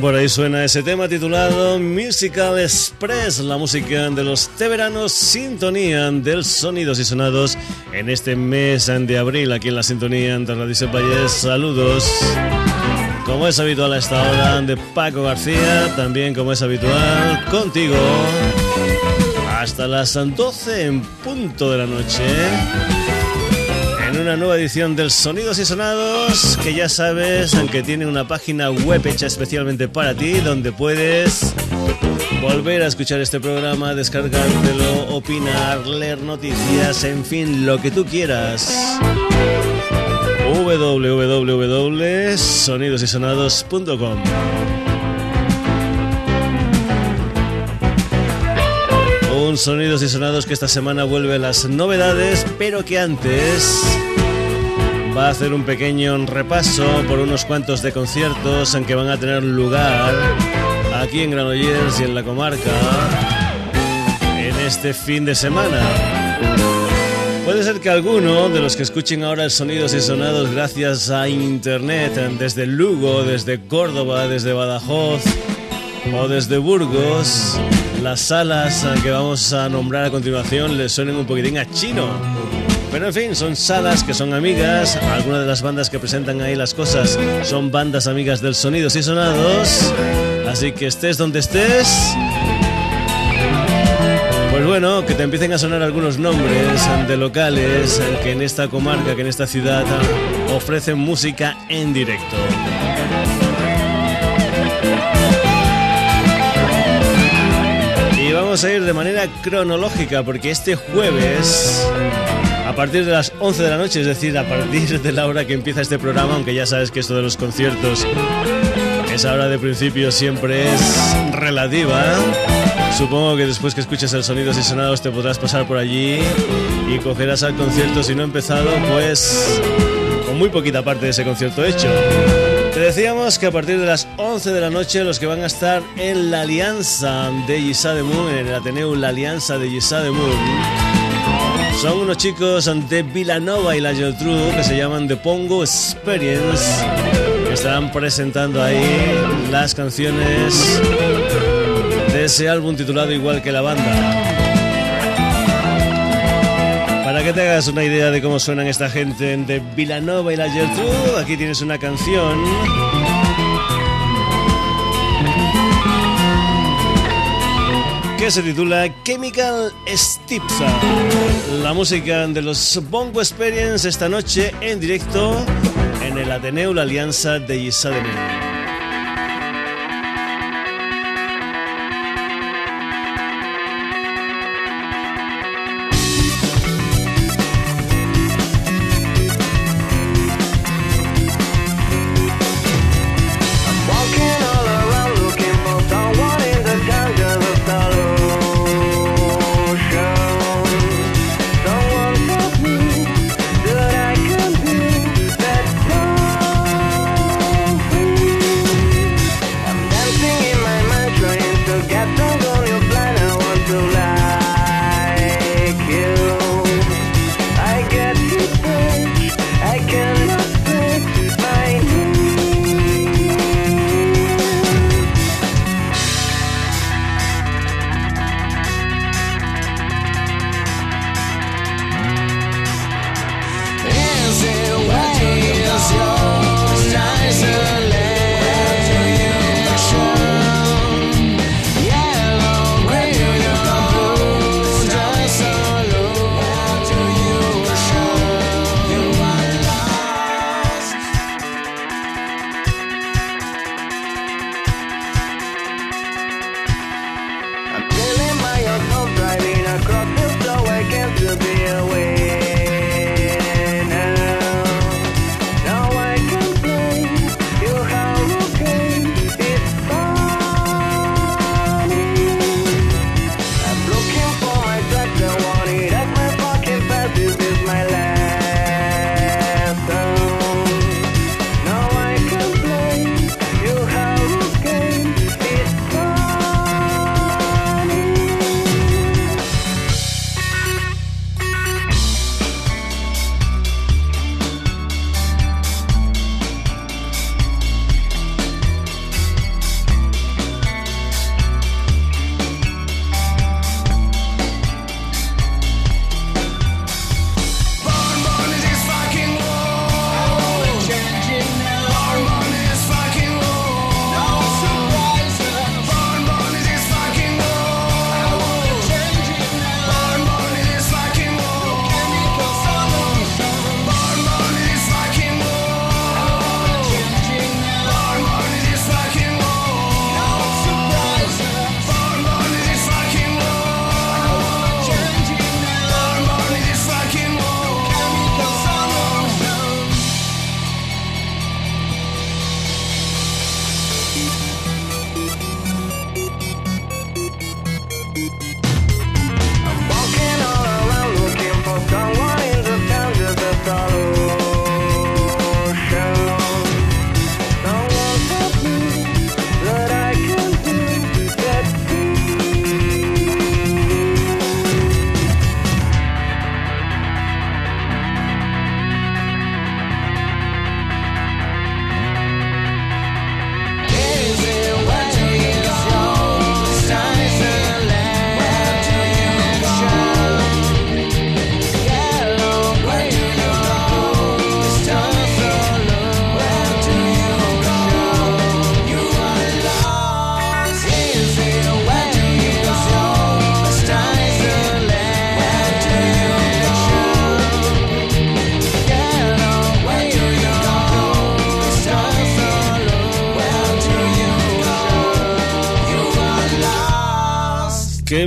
por ahí suena ese tema titulado Musical Express, la música de los teveranos, sintonía del Sonidos y Sonados en este mes de abril aquí en la sintonía de Radio Valles. Saludos. Como es habitual a esta hora de Paco García, también como es habitual contigo hasta las 12 en punto de la noche una nueva edición del Sonidos y Sonados que ya sabes, aunque tiene una página web hecha especialmente para ti, donde puedes volver a escuchar este programa, descargártelo, opinar, leer noticias, en fin, lo que tú quieras. www.sonidosysonados.com Un Sonidos y Sonados que esta semana vuelve a las novedades, pero que antes va a hacer un pequeño repaso por unos cuantos de conciertos en que van a tener lugar aquí en Granollers y en la comarca en este fin de semana. Puede ser que alguno de los que escuchen ahora el sonidos y sonados gracias a internet desde Lugo, desde Córdoba, desde Badajoz o desde Burgos, las salas que vamos a nombrar a continuación les suenen un poquitín a chino. Pero en fin, son salas que son amigas. Algunas de las bandas que presentan ahí las cosas son bandas amigas del Sonidos y Sonados. Así que estés donde estés. Pues bueno, que te empiecen a sonar algunos nombres de locales que en esta comarca, que en esta ciudad ofrecen música en directo. Y vamos a ir de manera cronológica porque este jueves a partir de las 11 de la noche, es decir, a partir de la hora que empieza este programa, aunque ya sabes que esto de los conciertos, esa hora de principio siempre es relativa. Supongo que después que escuches el sonidos y sonados te podrás pasar por allí y cogerás al concierto, si no ha empezado, pues con muy poquita parte de ese concierto hecho. Te decíamos que a partir de las 11 de la noche los que van a estar en la alianza de Moon, en el Ateneo La Alianza de Moon, son unos chicos de Villanova y la Geltrú que se llaman The Pongo Experience, que estarán presentando ahí las canciones de ese álbum titulado igual que la banda. Para que te hagas una idea de cómo suenan esta gente de Villanova y la Geltrú, aquí tienes una canción que se titula Chemical Stipsa. La música de los Bongo Experience esta noche en directo en el Ateneo La Alianza de Isadene.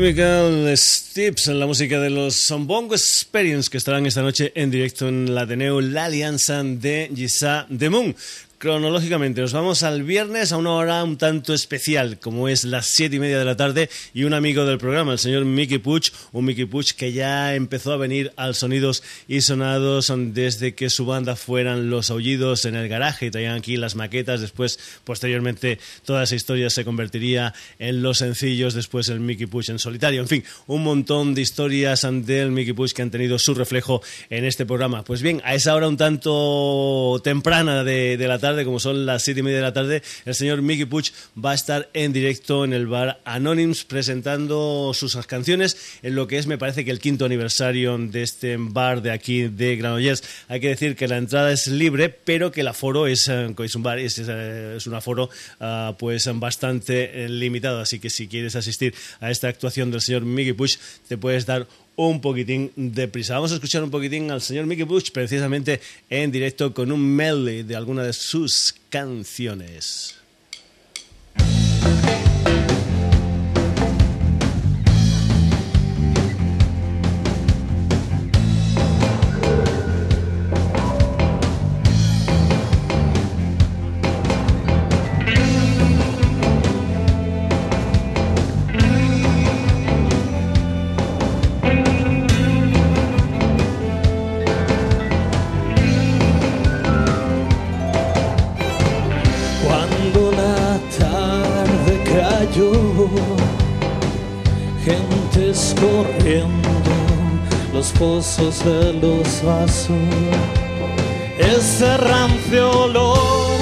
Chemical Steps, la música de los Sambongo Experience que estarán esta noche en directo en la Ateneo La Alianza de Gisa de Moon. Cronológicamente, nos vamos al viernes a una hora un tanto especial, como es las siete y media de la tarde, y un amigo del programa, el señor Mickey Puch, un Mickey Puch que ya empezó a venir al Sonidos y Sonados desde que su banda fueran Los Aullidos en el garaje, y traían aquí las maquetas, después, posteriormente, toda esa historia se convertiría en los sencillos, después el Mickey Puch en solitario, en fin, un montón de historias del Mickey Puch que han tenido su reflejo en este programa. Pues bien, a esa hora un tanto temprana de la tarde, como son las siete y media de la tarde, el señor Mickey Puch va a estar en directo en el bar Anonyms presentando sus canciones en lo que es, me parece que el quinto aniversario de este bar de aquí de Granollers. Hay que decir que la entrada es libre, pero que el aforo es, eh, es un bar, es, eh, es un aforo ah, pues bastante eh, limitado. Así que si quieres asistir a esta actuación del señor Mickey Puch, te puedes dar un poquitín de prisa. Vamos a escuchar un poquitín al señor Mickey Bush precisamente en directo con un medley de alguna de sus canciones. De los vasos, ese rancio olor.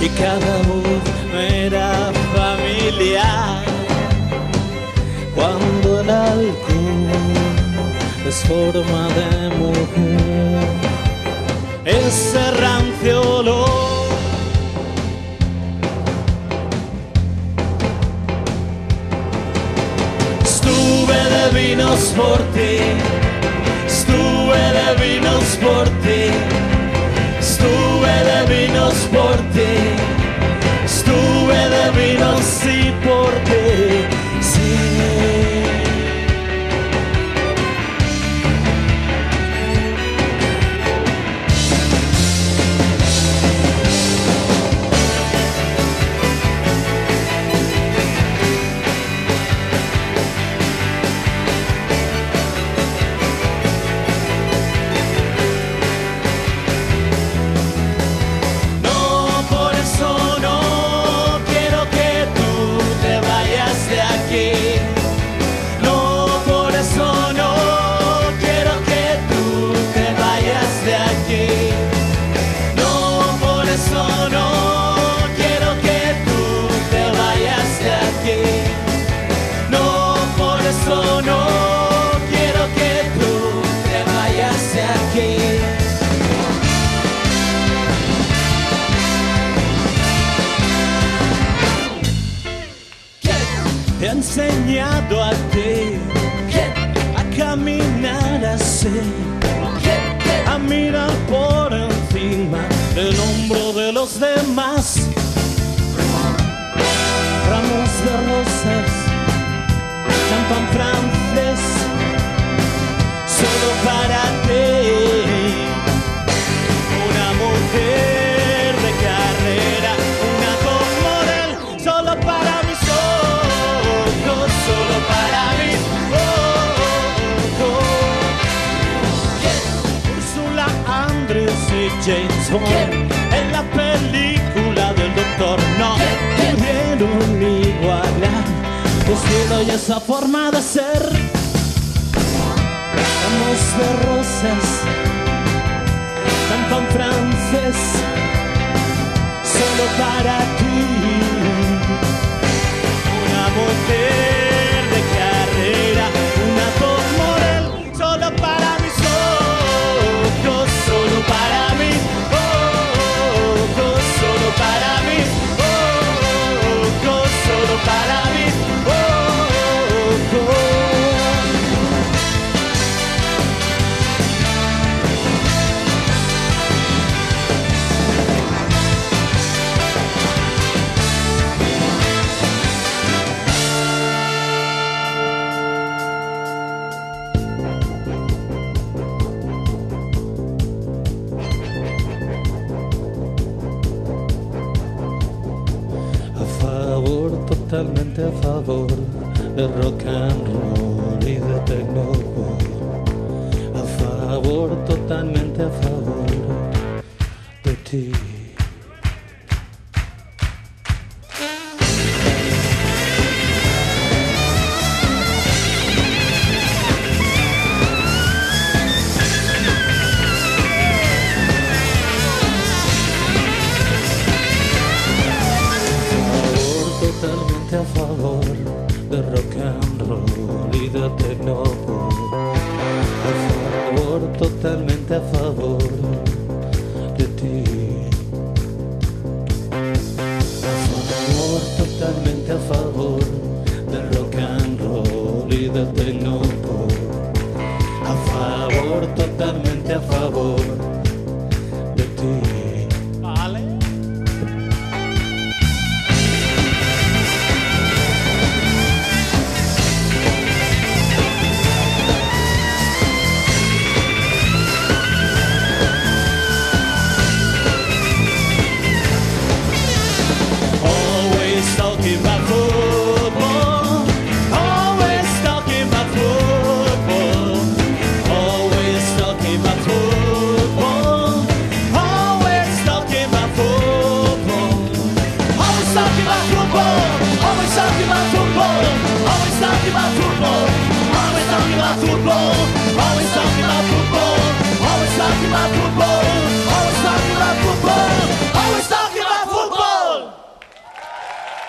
Y cada voz era familiar cuando el alcohol es forma de mujer, ese rancio olor. Vinos por ti, estuve de vinos por ti, estuve de vinos por ti, estuve de vinos y por ti.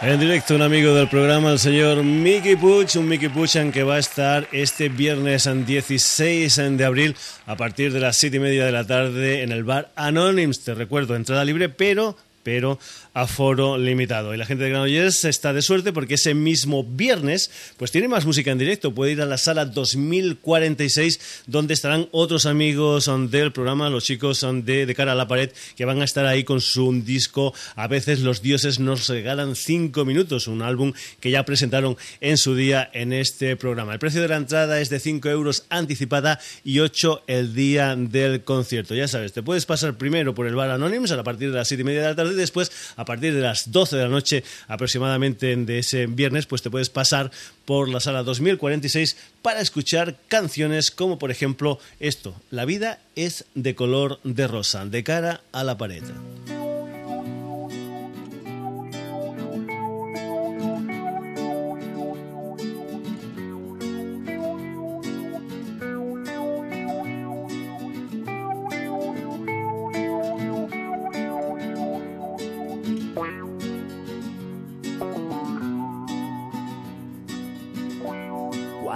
En directo, un amigo del programa, el señor Mickey Puch, un Mickey Puchan que va a estar este viernes 16 de abril a partir de las 7 y media de la tarde en el bar Anonyms. Te recuerdo, entrada libre, pero pero aforo limitado. Y la gente de Granollers está de suerte porque ese mismo viernes pues tiene más música en directo. Puede ir a la sala 2046 donde estarán otros amigos del programa, los chicos de, de cara a la pared que van a estar ahí con su disco. A veces los dioses nos regalan cinco minutos, un álbum que ya presentaron en su día en este programa. El precio de la entrada es de 5 euros anticipada y 8 el día del concierto. Ya sabes, te puedes pasar primero por el bar Anonymous a partir de las 7 y media de la tarde y después, a partir de las 12 de la noche aproximadamente de ese viernes, pues te puedes pasar por la sala 2046 para escuchar canciones como por ejemplo esto, La vida es de color de rosa, de cara a la pared.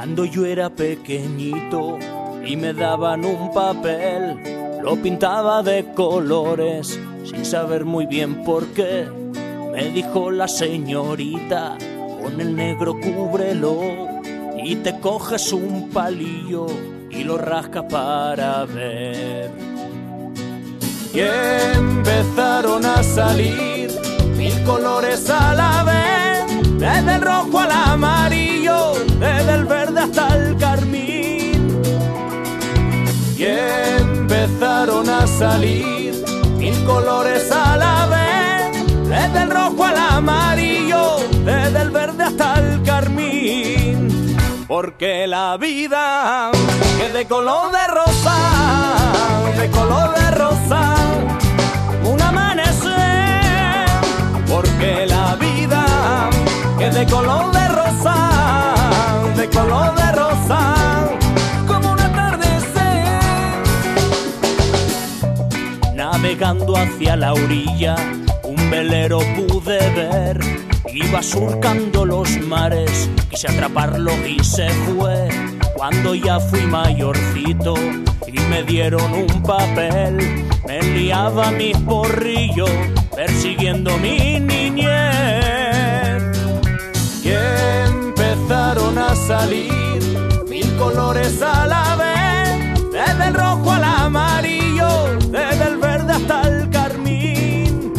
Cuando yo era pequeñito y me daban un papel, lo pintaba de colores sin saber muy bien por qué. Me dijo la señorita, con el negro cúbrelo y te coges un palillo y lo rascas para ver. Y empezaron a salir mil colores a la vez, desde el rojo al amarillo, desde el verde hasta el carmín. Y empezaron a salir mil colores a la vez, desde el rojo al amarillo, desde el verde hasta el carmín. Porque la vida es de color de rosa, de color de rosa, un amanecer. Porque la vida es de color de rosa de color de rosa, como un atardecer. Navegando hacia la orilla, un velero pude ver. Iba surcando los mares, quise atraparlo y se fue. Cuando ya fui mayorcito y me dieron un papel, me liaba mi porrillo persiguiendo mi niñez salir mil colores a la vez, desde el rojo al amarillo, desde el verde hasta el carmín.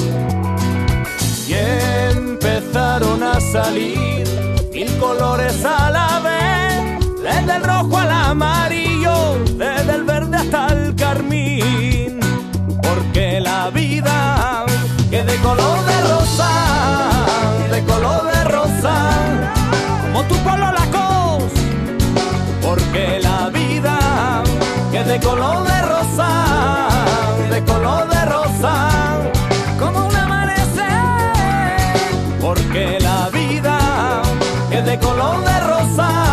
Y empezaron a salir mil colores a la vez, desde el rojo al amarillo, desde el verde hasta el carmín. Porque la vida que de color de rosa, de color de rosa como tu polo la porque la vida es de color de rosa, de color de rosa, como un amanecer, porque la vida es de color de rosa.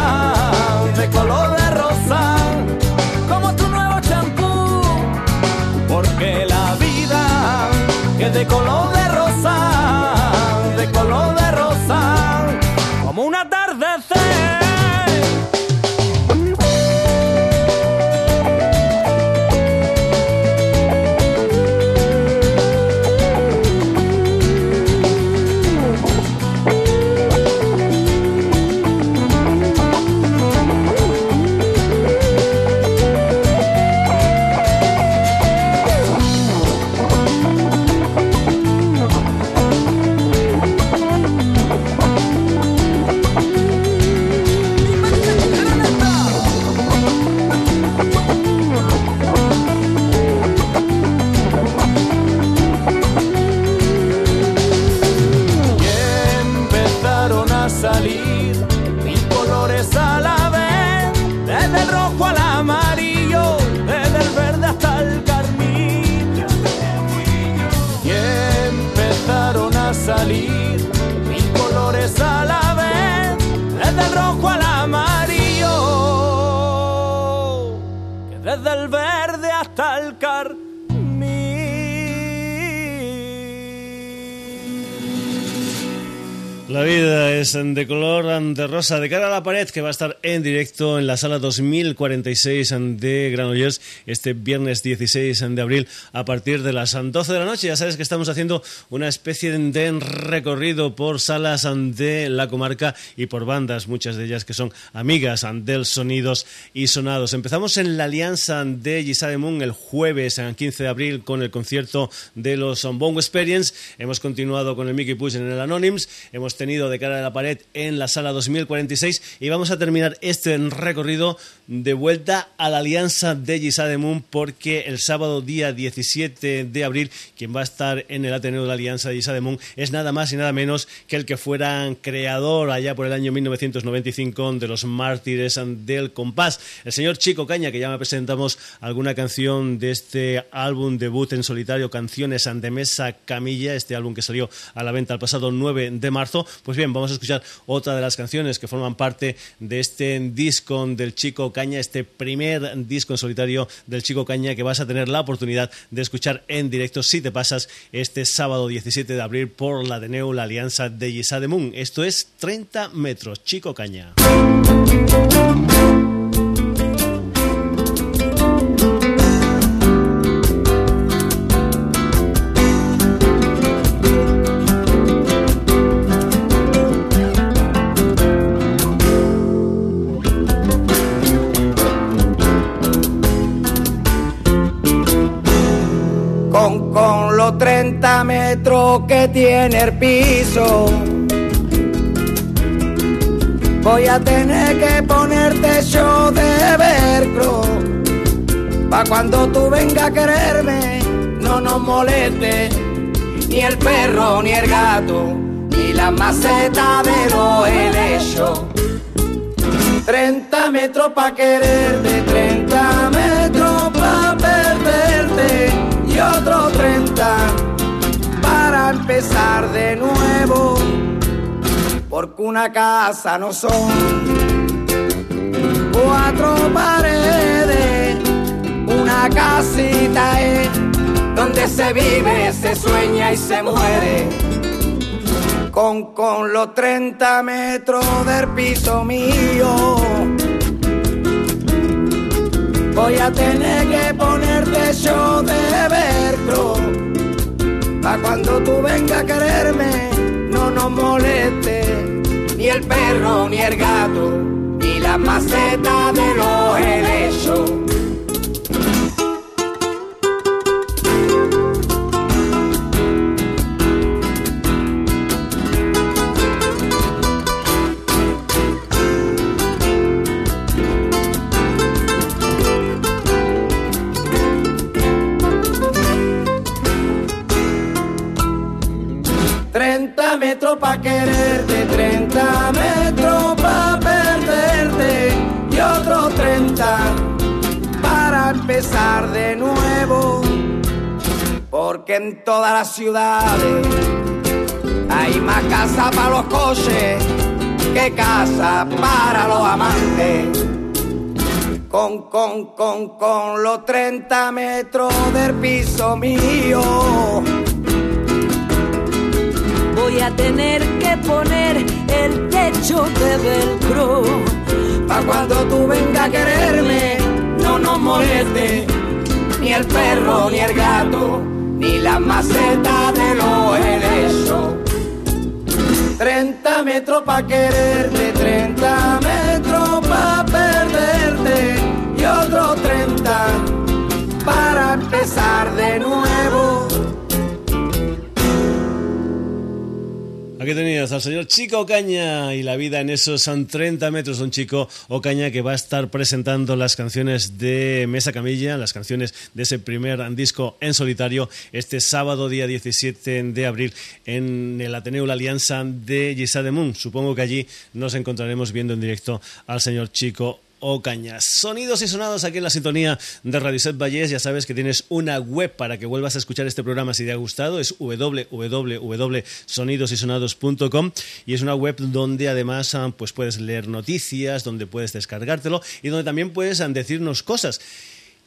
De color de rosa. De cara a la pared que va estar en directo en la sala 2046 de Granollers este viernes 16 de abril a partir de las 12 de la noche. Ya sabes que estamos haciendo una especie de recorrido por salas de la comarca y por bandas, muchas de ellas que son amigas del Sonidos y Sonados. Empezamos en la alianza de Gisade Moon el jueves 15 de abril con el concierto de los Bongo Experience. Hemos continuado con el Mickey Push en el Anonyms. Hemos tenido de cara a la pared en la sala 2046 y vamos a terminar este recorrido de vuelta a la alianza de Gisade Moon porque el sábado día 17 de abril quien va a estar en el Ateneo de la Alianza de Gisade Moon es nada más y nada menos que el que fuera creador allá por el año 1995 de los mártires del compás, el señor Chico Caña que ya me presentamos alguna canción de este álbum debut en solitario Canciones ante Mesa Camilla, este álbum que salió a la venta el pasado 9 de marzo. Pues bien, vamos a escuchar otra de las canciones que forman parte de este disco del Chico Caña, este primer disco en solitario del Chico Caña que vas a tener la oportunidad de escuchar en directo si te pasas este sábado 17 de abril por la Neu, la alianza de Moon. Esto es 30 metros, Chico Caña. Con los 30 metros que tiene el piso. Voy a tener que ponerte yo de velcro. Pa' cuando tú vengas a quererme, no nos moleste ni el perro ni el gato, ni la maceta de los helechos. 30 metros pa' quererte, 30 metros pa' perderte y otro 30 para empezar de nuevo, porque una casa no son cuatro paredes, una casita es donde se vive, se sueña y se muere. Con, con los 30 metros del piso mío Voy a tener que ponerte yo de verlo. Pa' cuando tú vengas a quererme, no nos moleste ni el perro ni el gato, ni la maceta de los helechos metros pa' quererte, 30 metros pa' perderte y otro 30 para empezar de nuevo, porque en todas las ciudades hay más casa para los coches que casa para los amantes. Con, con, con, con los 30 metros del piso mío. Voy a tener que poner el techo de velcro. Pa' cuando tú vengas a quererme, no nos moleste ni el perro ni el gato, ni la maceta de los helechos. 30 metros pa' quererte, 30 metros pa' perderte y otros 30 para empezar de nuevo. Aquí tenías al señor Chico Ocaña y la vida en esos son 30 metros. Un chico Ocaña que va a estar presentando las canciones de Mesa Camilla, las canciones de ese primer disco en solitario, este sábado, día 17 de abril, en el Ateneo La Alianza de de Moon. Supongo que allí nos encontraremos viendo en directo al señor Chico o cañas. Sonidos y sonados aquí en la sintonía de Radio Set Vallés. Ya sabes que tienes una web para que vuelvas a escuchar este programa si te ha gustado. Es www.sonidosysonados.com y es una web donde además ah, pues puedes leer noticias, donde puedes descargártelo y donde también puedes ah, decirnos cosas.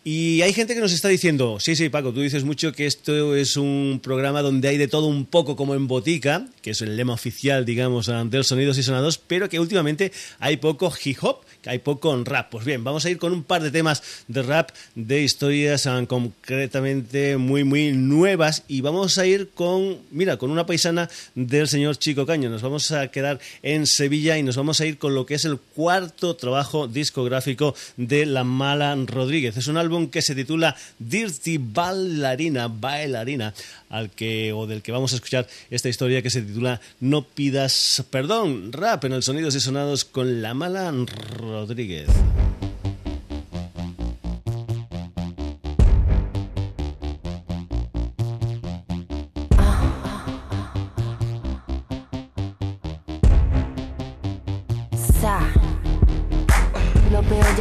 Y hay gente que nos está diciendo, sí, sí, Paco, tú dices mucho que esto es un programa donde hay de todo un poco como en botica, que es el lema oficial, digamos, de los sonidos y sonados, pero que últimamente hay poco hip hop hay poco rap. Pues bien, vamos a ir con un par de temas de rap, de historias ah, concretamente muy, muy nuevas y vamos a ir con, mira, con una paisana del señor Chico Caño. Nos vamos a quedar en Sevilla y nos vamos a ir con lo que es el cuarto trabajo discográfico de La Mala Rodríguez. Es un álbum que se titula Dirty Bailarina, Bailarina, al que, o del que vamos a escuchar esta historia que se titula No pidas perdón, rap en el Sonidos y Sonados con La Mala Rodríguez.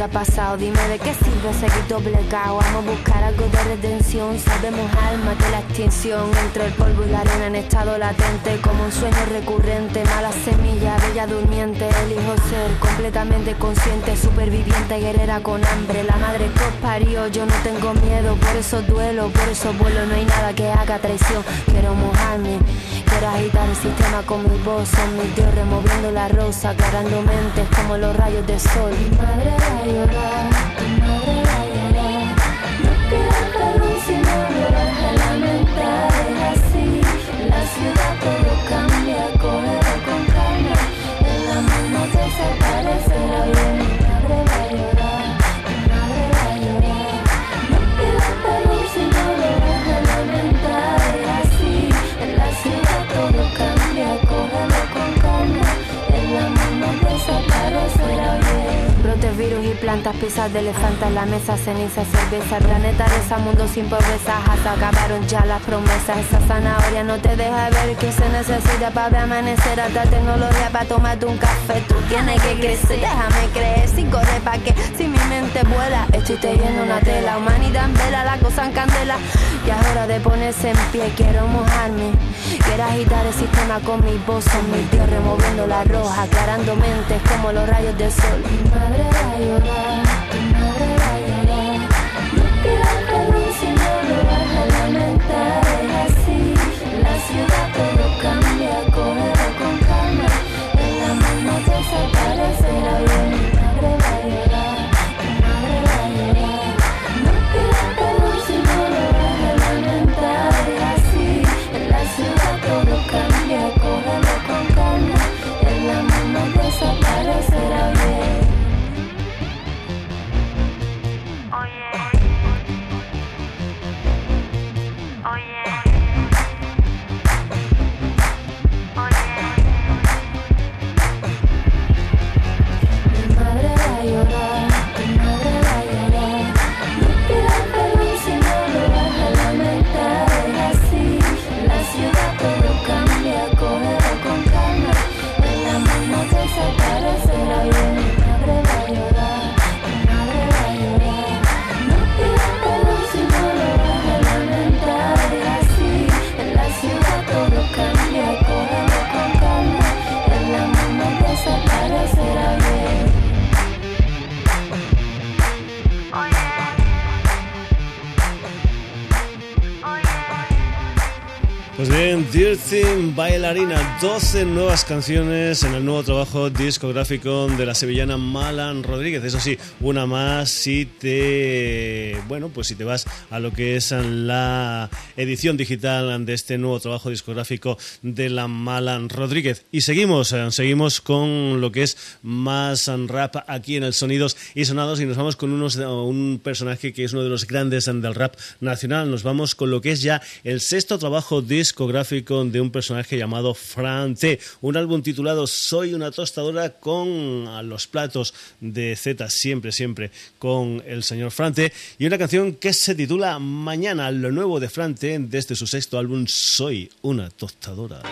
Rodríguez. ya pasado. Dime de qué sirve seguir doblegado. Vamos a buscar algo de redención. Sabemos alma de la extinción. Entre el polvo y la arena en estado latente. Como un sueño recurrente. Mala semilla, bella durmiente. Elijo ser completamente consciente. Superviviente, guerrera con hambre. La madre que parió. Yo no tengo miedo. Por eso duelo, por eso vuelo. No hay nada que haga traición. Quiero mojarme. Quiero agitar el sistema con mi voz. Son mis dios removiendo la rosa. Aclarando mentes como los rayos del sol. Llorar, tu madre plantas, pisas de elefantes, la mesa, ceniza, cerveza, planeta reza, mundo sin pobreza, hasta acabaron ya las promesas, esa zanahoria no te deja ver que se necesita para amanecer, alta tecnología para tomarte un café, tú tienes que crecer, déjame creer, sin correr pa' que, si mi mente vuela, estoy teniendo una tela, humanidad en vela, la cosa en candela, y es hora de ponerse en pie, quiero mojarme, quiero agitar el sistema con mi voz, son mis dios removiendo la roja, aclarando mentes como los rayos del sol. Mi madre a llorar, Bailarina, 12 nuevas canciones en el nuevo trabajo discográfico de la sevillana Malan Rodríguez. Eso sí, una más si te, bueno, pues si te vas a lo que es la edición digital de este nuevo trabajo discográfico de la Malan Rodríguez. Y seguimos, eh, seguimos con lo que es más rap aquí en el Sonidos y Sonados y nos vamos con unos, un personaje que es uno de los grandes del rap nacional. Nos vamos con lo que es ya el sexto trabajo discográfico discográfico un personaje llamado Fran T. Un álbum titulado Soy una tostadora con los platos de Z siempre, siempre con el señor Fran T. Y una canción que se titula Mañana, lo nuevo de Fran T desde su sexto álbum Soy una tostadora.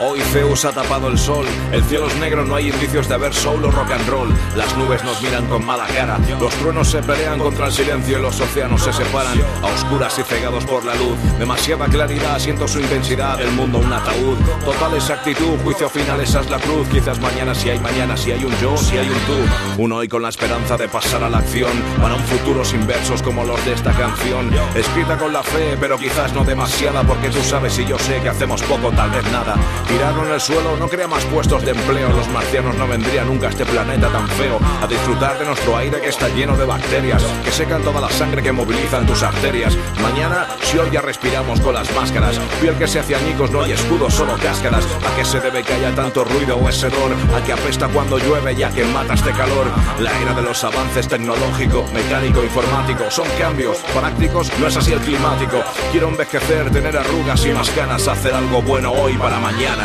Hoy Zeus ha tapado el sol, el cielo es negro, no hay indicios de haber solo rock and roll. Las nubes nos miran con mala cara, los truenos se pelean contra el silencio y los océanos se separan a oscuras y cegados por la luz. Demasiada claridad, siento su intensidad, el mundo un ataúd. Total exactitud, juicio final, esa es la cruz. Quizás mañana si hay mañana, si hay un yo, si hay un tú. Un hoy con la esperanza de pasar a la acción para un futuro sin versos como los de esta canción. Escrita con la fe, pero quizás no demasiada porque tú sabes y yo sé que hacemos poco, tal vez nada. Tirarlo en el suelo no crea más puestos de empleo. Los marcianos no vendrían nunca a este planeta tan feo a disfrutar de nuestro aire que está lleno de bacterias que secan toda la sangre que movilizan tus arterias. Mañana, si hoy ya respiramos con las máscaras, piel que se hace añicos, no hay escudos, solo cáscaras. ¿A qué se debe que haya tanto ruido o ese dolor? ¿A que apesta cuando llueve ya que mata este calor? La era de los avances tecnológico, mecánico, informático son cambios prácticos, no es así el climático. Quiero envejecer, tener arrugas y más ganas, hacer algo bueno hoy para mañana.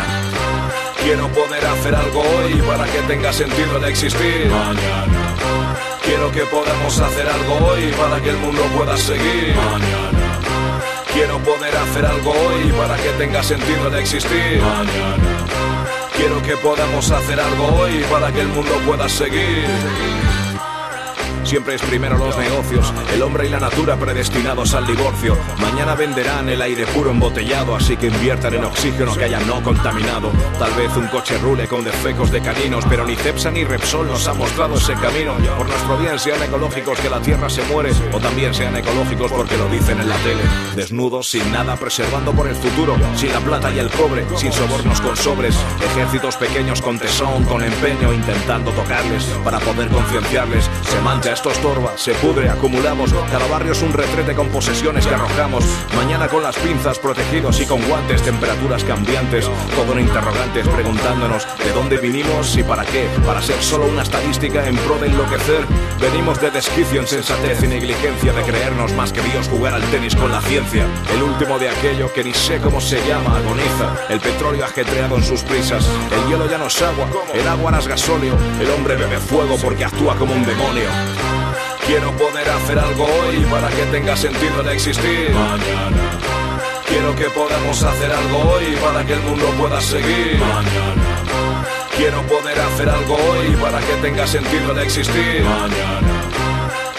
Quiero poder hacer algo hoy para que tenga sentido el existir. Mañana. Quiero que podamos hacer algo hoy para que el mundo pueda seguir. Mañana. Quiero poder hacer algo hoy para que tenga sentido el existir. Mañana. Quiero que podamos hacer algo hoy para que el mundo pueda seguir. Siempre es primero los negocios, el hombre y la natura predestinados al divorcio. Mañana venderán el aire puro embotellado, así que inviertan en oxígeno que haya no contaminado. Tal vez un coche rule con defecos de caninos, pero ni Cepsa ni Repsol nos ha mostrado ese camino. Por nuestro bien sean ecológicos que la tierra se muere, o también sean ecológicos porque lo dicen en la tele. Desnudos, sin nada, preservando por el futuro, sin la plata y el cobre, sin sobornos con sobres. Ejércitos pequeños con tesón, con empeño, intentando tocarles para poder concienciarles. Se mancha esto estorba, se pudre, acumulamos. Cada barrio es un retrete con posesiones que arrojamos. Mañana con las pinzas protegidos y con guantes, temperaturas cambiantes. Todo en interrogantes, preguntándonos de dónde vinimos y para qué. Para ser solo una estadística en pro de enloquecer. Venimos de desquicio, insensatez y negligencia de creernos más que Dios jugar al tenis con la ciencia. El último de aquello que ni sé cómo se llama, agoniza. El petróleo ajetreado en sus prisas. El hielo ya no es agua, el agua no es gasóleo. El hombre bebe fuego porque actúa como un demonio. Quiero poder hacer algo hoy para que tenga sentido el existir. Mañana. Quiero que podamos hacer algo hoy para que el mundo pueda seguir. Mañana. Quiero poder hacer algo hoy para que tenga sentido el existir. Mañana.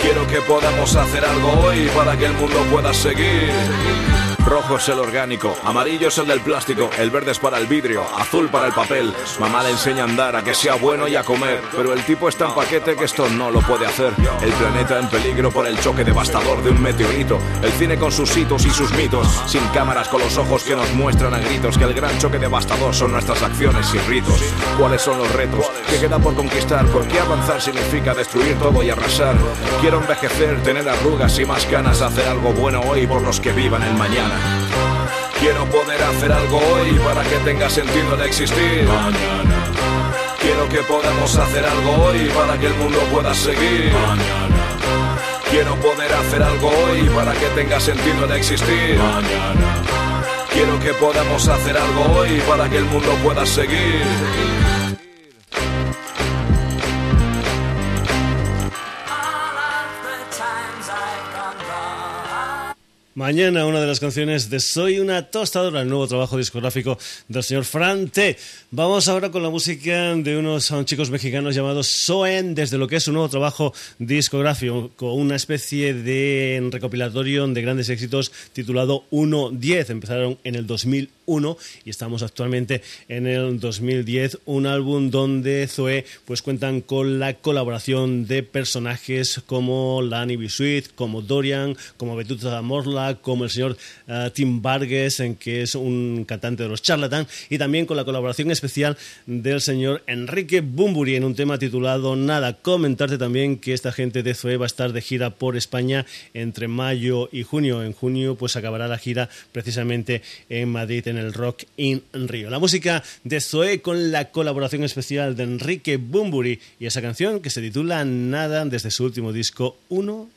Quiero que podamos hacer algo hoy para que el mundo pueda seguir. Rojo es el orgánico, amarillo es el del plástico, el verde es para el vidrio, azul para el papel. Mamá le enseña a andar, a que sea bueno y a comer, pero el tipo está en paquete que esto no lo puede hacer. El planeta en peligro por el choque devastador de un meteorito. El cine con sus hitos y sus mitos, sin cámaras con los ojos que nos muestran a gritos que el gran choque devastador son nuestras acciones y ritos. ¿Cuáles son los retos? ¿Qué queda por conquistar? ¿Por qué avanzar significa destruir todo y arrasar? Quiero envejecer, tener arrugas y más ganas, hacer algo bueno hoy por los que vivan el mañana. Quiero poder hacer algo hoy para que tenga sentido de existir. Mañana. Quiero que podamos hacer algo hoy para que el mundo pueda seguir. Mañana. Quiero poder hacer algo hoy para que tenga sentido de existir. Mañana. Quiero que podamos hacer algo hoy para que el mundo pueda seguir. Mañana una de las canciones de Soy una tostadora, el nuevo trabajo discográfico del señor Fran T. Vamos ahora con la música de unos chicos mexicanos llamados Soen, desde lo que es su nuevo trabajo discográfico, con una especie de recopilatorio de grandes éxitos titulado 1-10. Empezaron en el 2001 y estamos actualmente en el 2010, un álbum donde Zoe pues cuentan con la colaboración de personajes como Lani Bisuit, como Dorian, como Betuta Morla, como el señor eh, Tim Vargas, en que es un cantante de los Charlatan, y también con la colaboración especial del señor Enrique Bumburi en un tema titulado Nada. Comentarte también que esta gente de Zoe va a estar de gira por España entre mayo y junio. En junio pues acabará la gira precisamente en Madrid en el Rock in Rio. La música de Zoe con la colaboración especial de Enrique Bumburi y esa canción que se titula Nada desde su último disco 1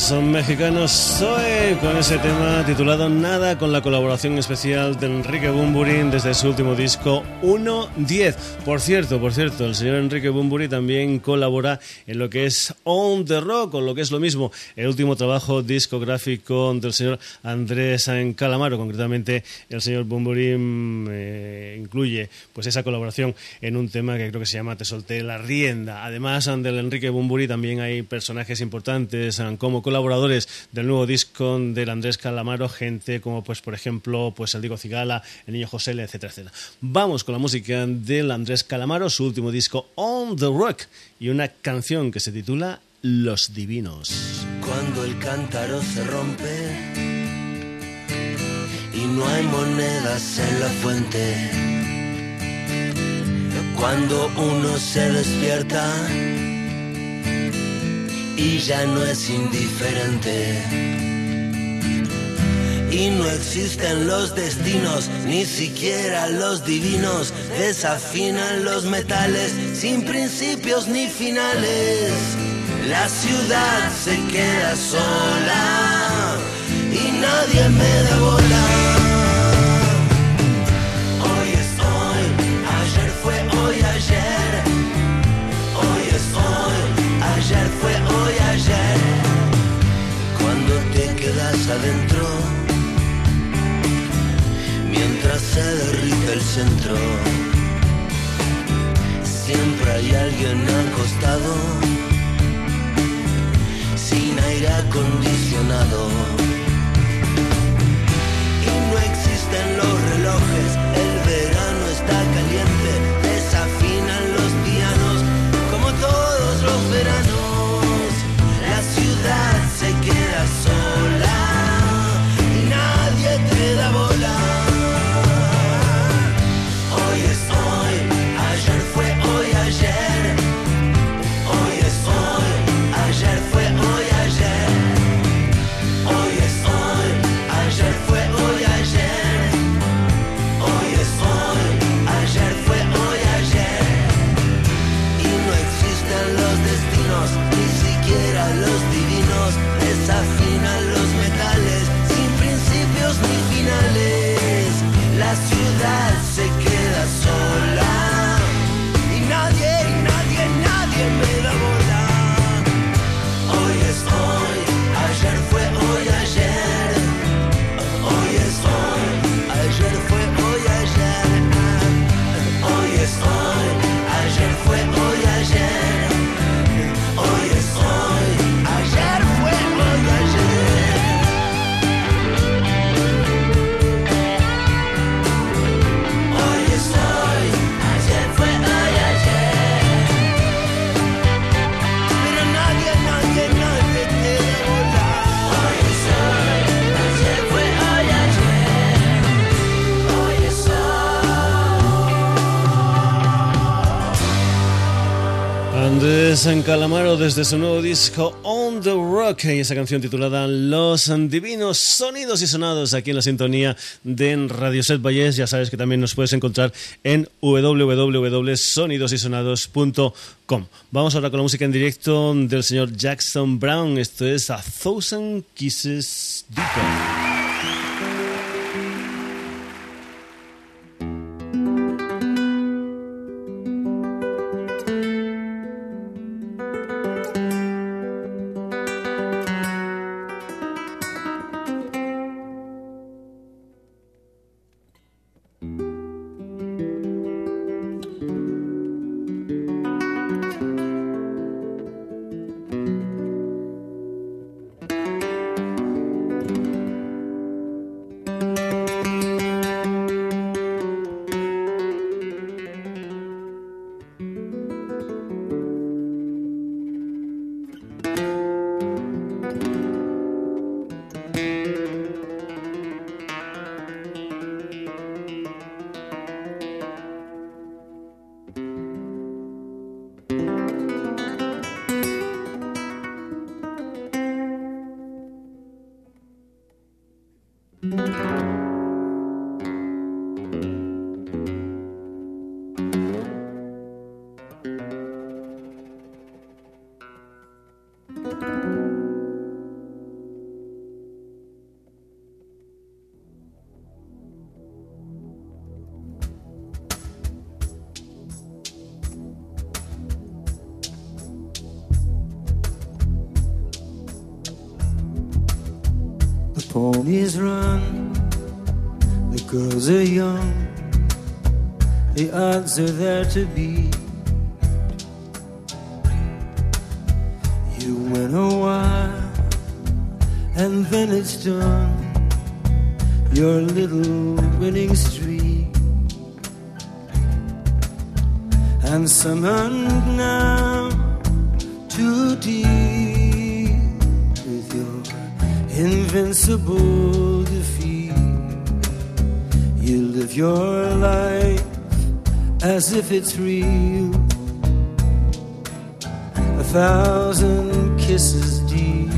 10. los mexicanos Soy con ese tema titulado Nada con la colaboración especial de Enrique Bumburín desde su último disco 1.10. Por cierto, por cierto, el señor Enrique Bumburi también colabora en lo que es On the Rock, o lo que es lo mismo, el último trabajo discográfico del señor Andrés Calamaro, concretamente el señor Bumburín eh, incluye pues esa colaboración en un tema que creo que se llama Te solté la rienda. Además del Enrique Bumburi también hay personajes importantes como colaboradores del nuevo disco del Andrés Calamaro, gente como pues por ejemplo pues el Diego Cigala, el Niño José, etcétera, etcétera. Vamos con la música del Andrés Calamaro, su último disco On the Rock y una canción que se titula Los Divinos. Cuando el cántaro se rompe y no hay monedas en la fuente. Cuando uno se despierta y ya no es indiferente. Y no existen los destinos, ni siquiera los divinos. Desafinan los metales sin principios ni finales. La ciudad se queda sola y nadie me da bola. Adentro, mientras se derrite el centro, siempre hay alguien acostado, sin aire acondicionado. Y no existen los relojes, Andrés Calamaro desde su nuevo disco On the Rock y esa canción titulada Los Divinos Sonidos y Sonados aquí en la sintonía de Radio Set Valles. Ya sabes que también nos puedes encontrar en www.sonidosysonados.com. Vamos ahora con la música en directo del señor Jackson Brown. Esto es A Thousand Kisses Deeper. Are young, the odds are there to beat. Life as if it's real. A thousand kisses deep.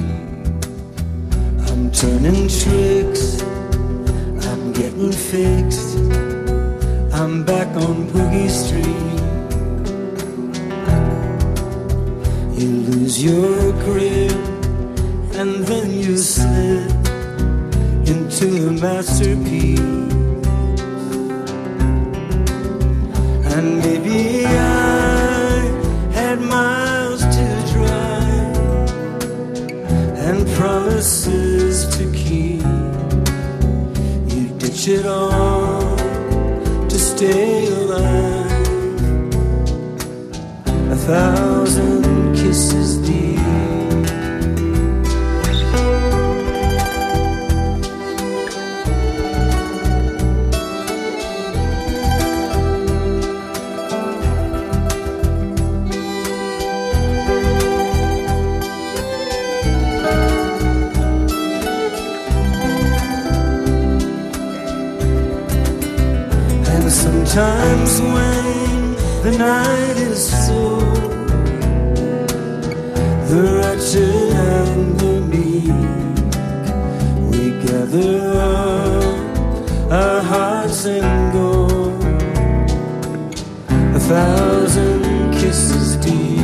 I'm turning tricks. I'm getting fixed. I'm back on Boogie Street. You lose your grip and then you slip into a masterpiece. Promises to keep. You ditch it all to stay alive. A thousand Sometimes when the night is so the wretched and the meek we gather up our hearts and go a thousand kisses deep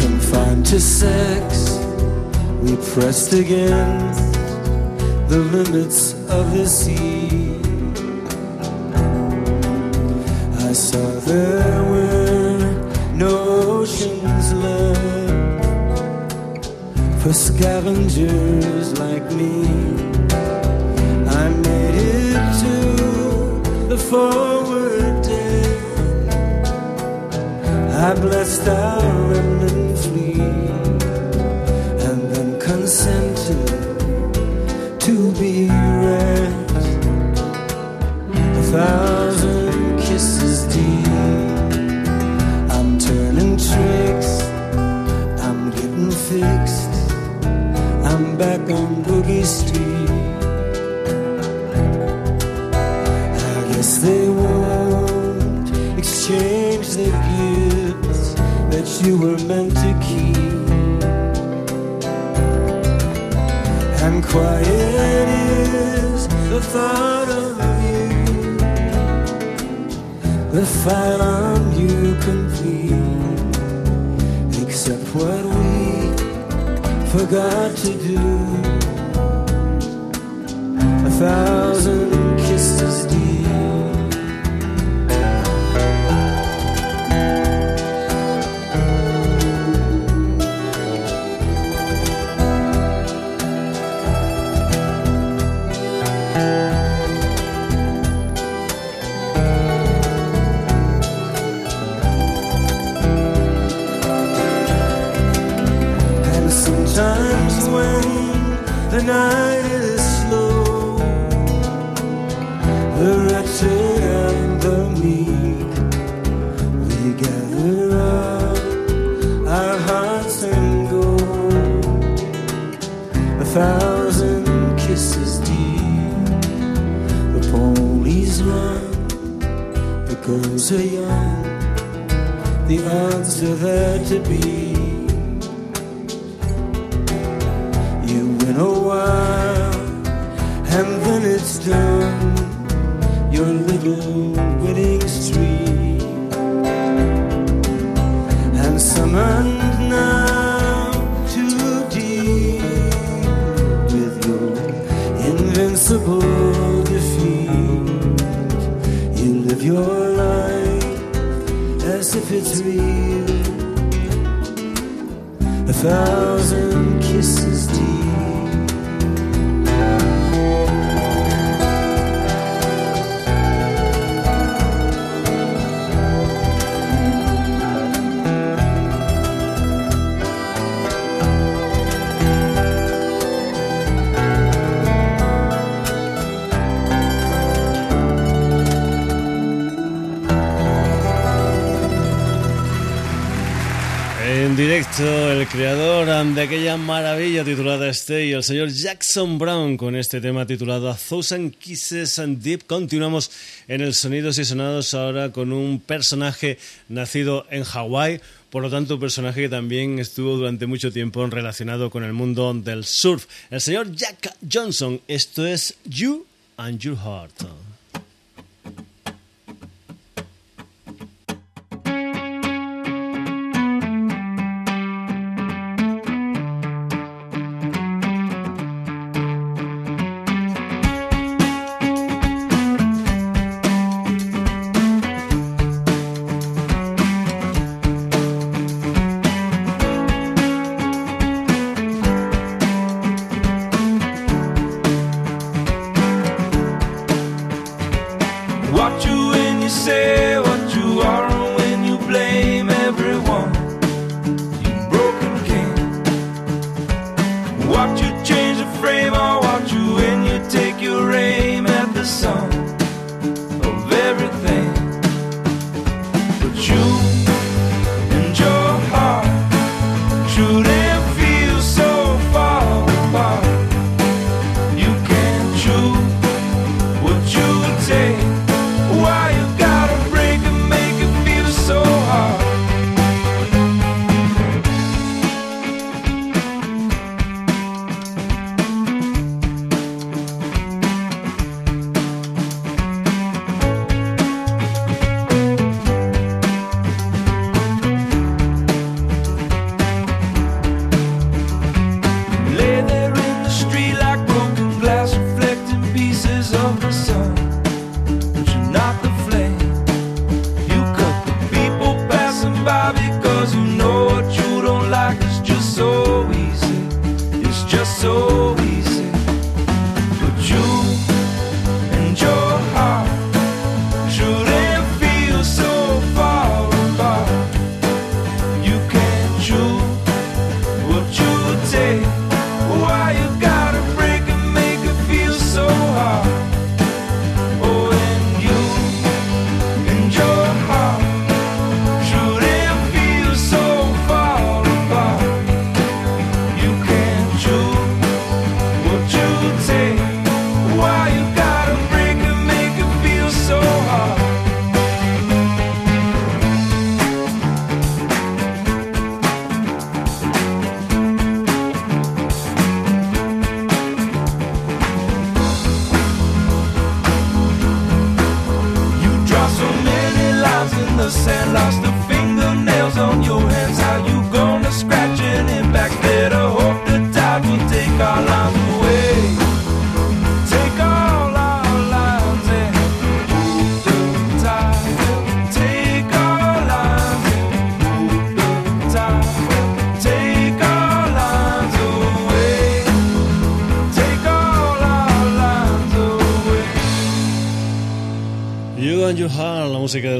confined to sex we pressed against the limits of the sea scavengers like me. I made it to the forward deck. I blessed our remnant and then consented Boogie Street. I guess they won't exchange the gifts that you were meant to keep. And quiet is the thought of you the fight on you complete except what we forgot to do thousand girls young, the are there to be. You win a while, and then it's done. Your little winning streak, and summoned now to deep with your invincible defeat. You live your real a thousand kisses deep. Directo el creador de aquella maravilla titulada Stay, el señor Jackson Brown, con este tema titulado A Thousand Kisses and Deep. Continuamos en el Sonidos y Sonados ahora con un personaje nacido en Hawái, por lo tanto un personaje que también estuvo durante mucho tiempo relacionado con el mundo del surf. El señor Jack Johnson, esto es You and Your Heart.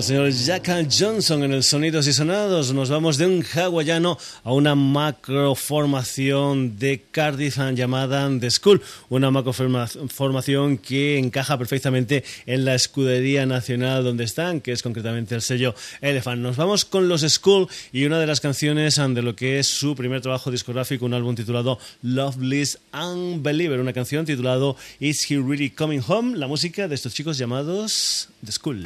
Señor Jack Johnson en el Sonidos y Sonados. Nos vamos de un hawaiano a una macroformación de Cardiff llamada The School. Una macroformación que encaja perfectamente en la escudería nacional donde están, que es concretamente el sello Elephant. Nos vamos con los School y una de las canciones de lo que es su primer trabajo discográfico, un álbum titulado Love Bliss Unbeliever, una canción titulado Is He Really Coming Home? La música de estos chicos llamados The School.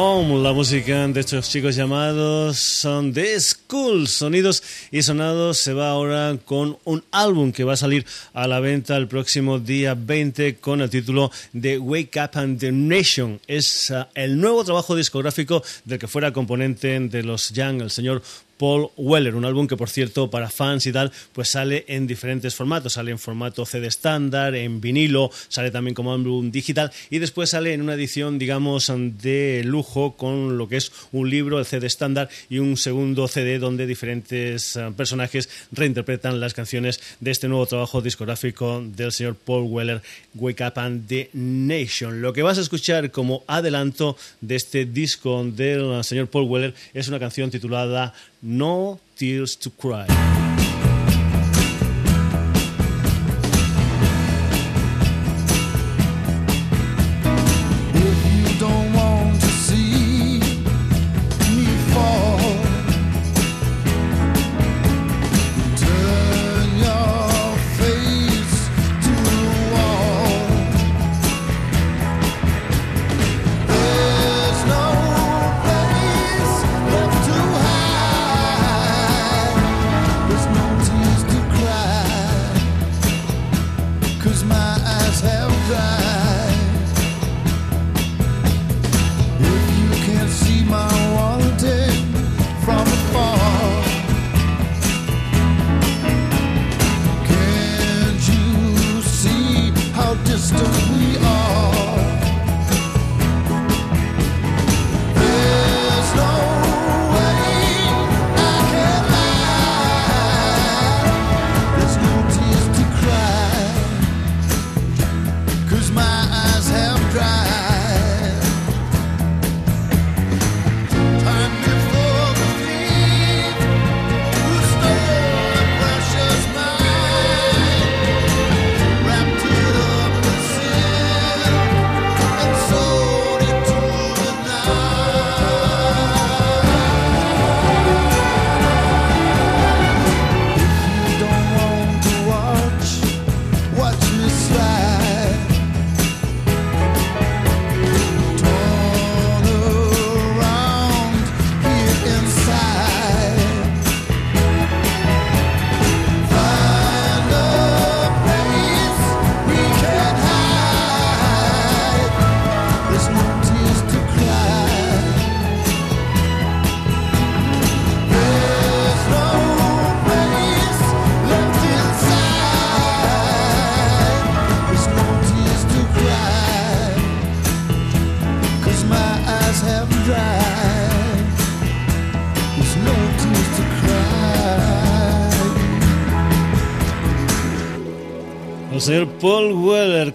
mejor. Home? La música de estos chicos llamados son The School. Sonidos y sonados se va ahora con un álbum que va a salir a la venta el próximo día 20 con el título de Wake Up and the Nation. Es uh, el nuevo trabajo discográfico del que fuera componente de los Young, el señor Paul Weller, un álbum que por cierto para fans y tal pues sale en diferentes formatos, sale en formato CD estándar, en vinilo, sale también como álbum digital y después sale en una edición digamos de lujo con lo que es un libro, el CD estándar y un segundo CD donde diferentes uh, personajes reinterpretan las canciones de este nuevo trabajo discográfico del señor Paul Weller, Wake Up and the Nation. Lo que vas a escuchar como adelanto de este disco del señor Paul Weller es una canción titulada No Tears to Cry.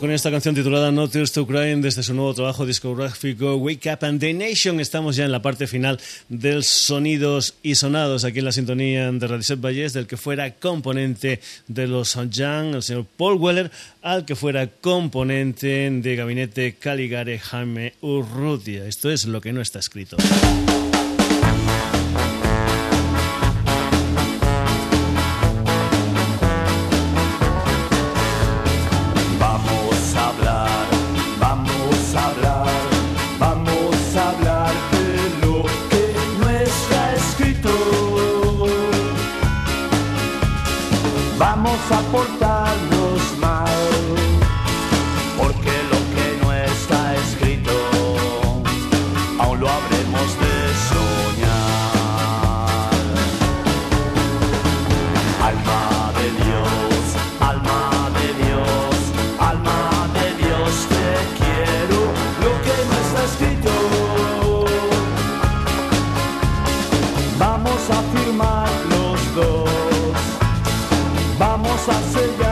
Con esta canción titulada No Tears to Crying desde su nuevo trabajo discográfico Wake Up and the Nation. Estamos ya en la parte final del Sonidos y Sonados aquí en la sintonía de Radicet Valles del que fuera componente de los Young, el señor Paul Weller, al que fuera componente de Gabinete Caligare Jaime Urrutia. Esto es lo que no está escrito. faça.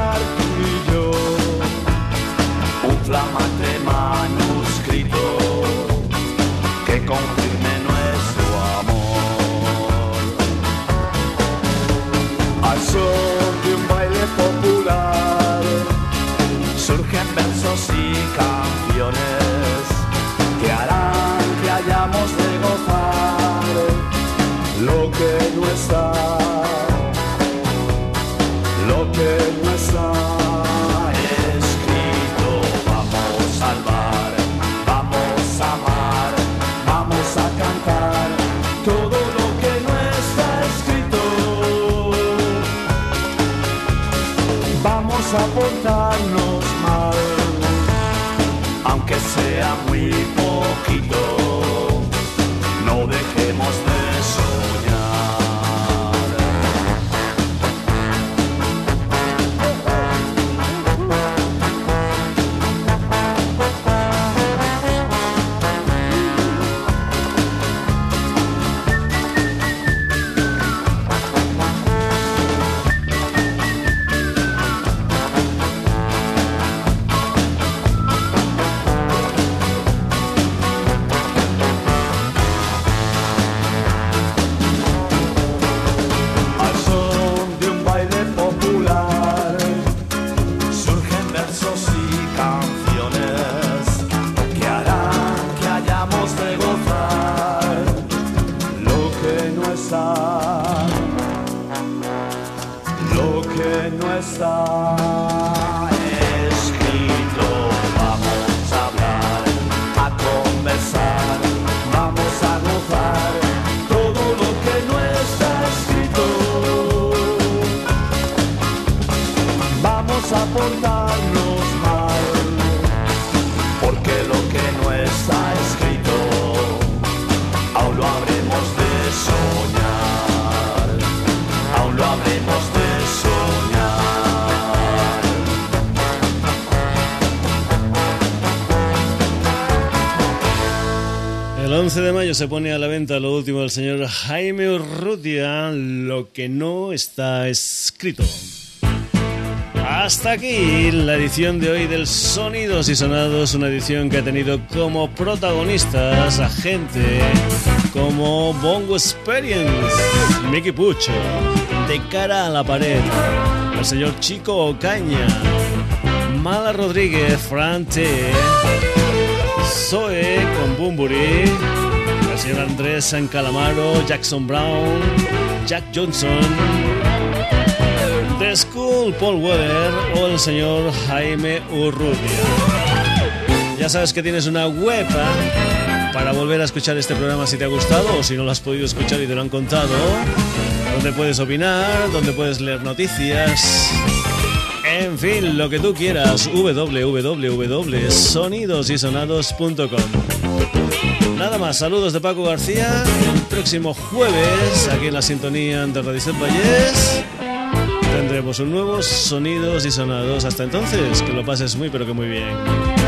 11 de mayo se pone a la venta lo último del señor Jaime Urrutia, lo que no está escrito. Hasta aquí la edición de hoy del Sonidos y Sonados, una edición que ha tenido como protagonistas a gente como Bongo Experience, Mickey Pucho, De Cara a la Pared, el señor Chico Ocaña, Mala Rodríguez, Fran Zoe con Bumburi, señor Andrés San Calamaro, Jackson Brown, Jack Johnson, The School, Paul Weller o el señor Jaime Urrutia. Ya sabes que tienes una web ¿eh? para volver a escuchar este programa si te ha gustado o si no lo has podido escuchar y te lo han contado, donde puedes opinar, donde puedes leer noticias. En fin, lo que tú quieras, www.sonidosysonados.com. Nada más, saludos de Paco García. El próximo jueves, aquí en la sintonía de Radio Vallés, tendremos un nuevo Sonidos y Sonados. Hasta entonces, que lo pases muy pero que muy bien.